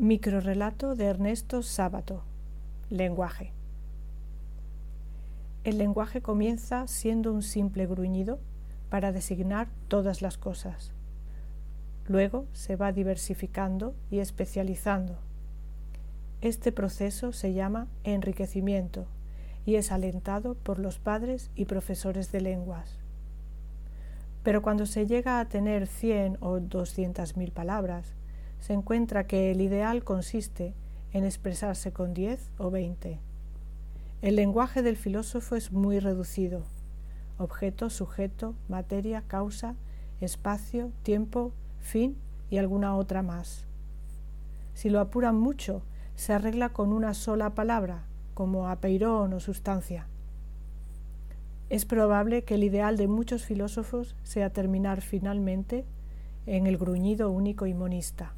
Microrrelato de Ernesto Sábato. Lenguaje. El lenguaje comienza siendo un simple gruñido para designar todas las cosas. Luego se va diversificando y especializando. Este proceso se llama enriquecimiento y es alentado por los padres y profesores de lenguas. Pero cuando se llega a tener 100 o 200 mil palabras, se encuentra que el ideal consiste en expresarse con 10 o 20. El lenguaje del filósofo es muy reducido. Objeto, sujeto, materia, causa, espacio, tiempo, fin y alguna otra más. Si lo apuran mucho, se arregla con una sola palabra, como apeirón o sustancia. Es probable que el ideal de muchos filósofos sea terminar finalmente en el gruñido único y monista.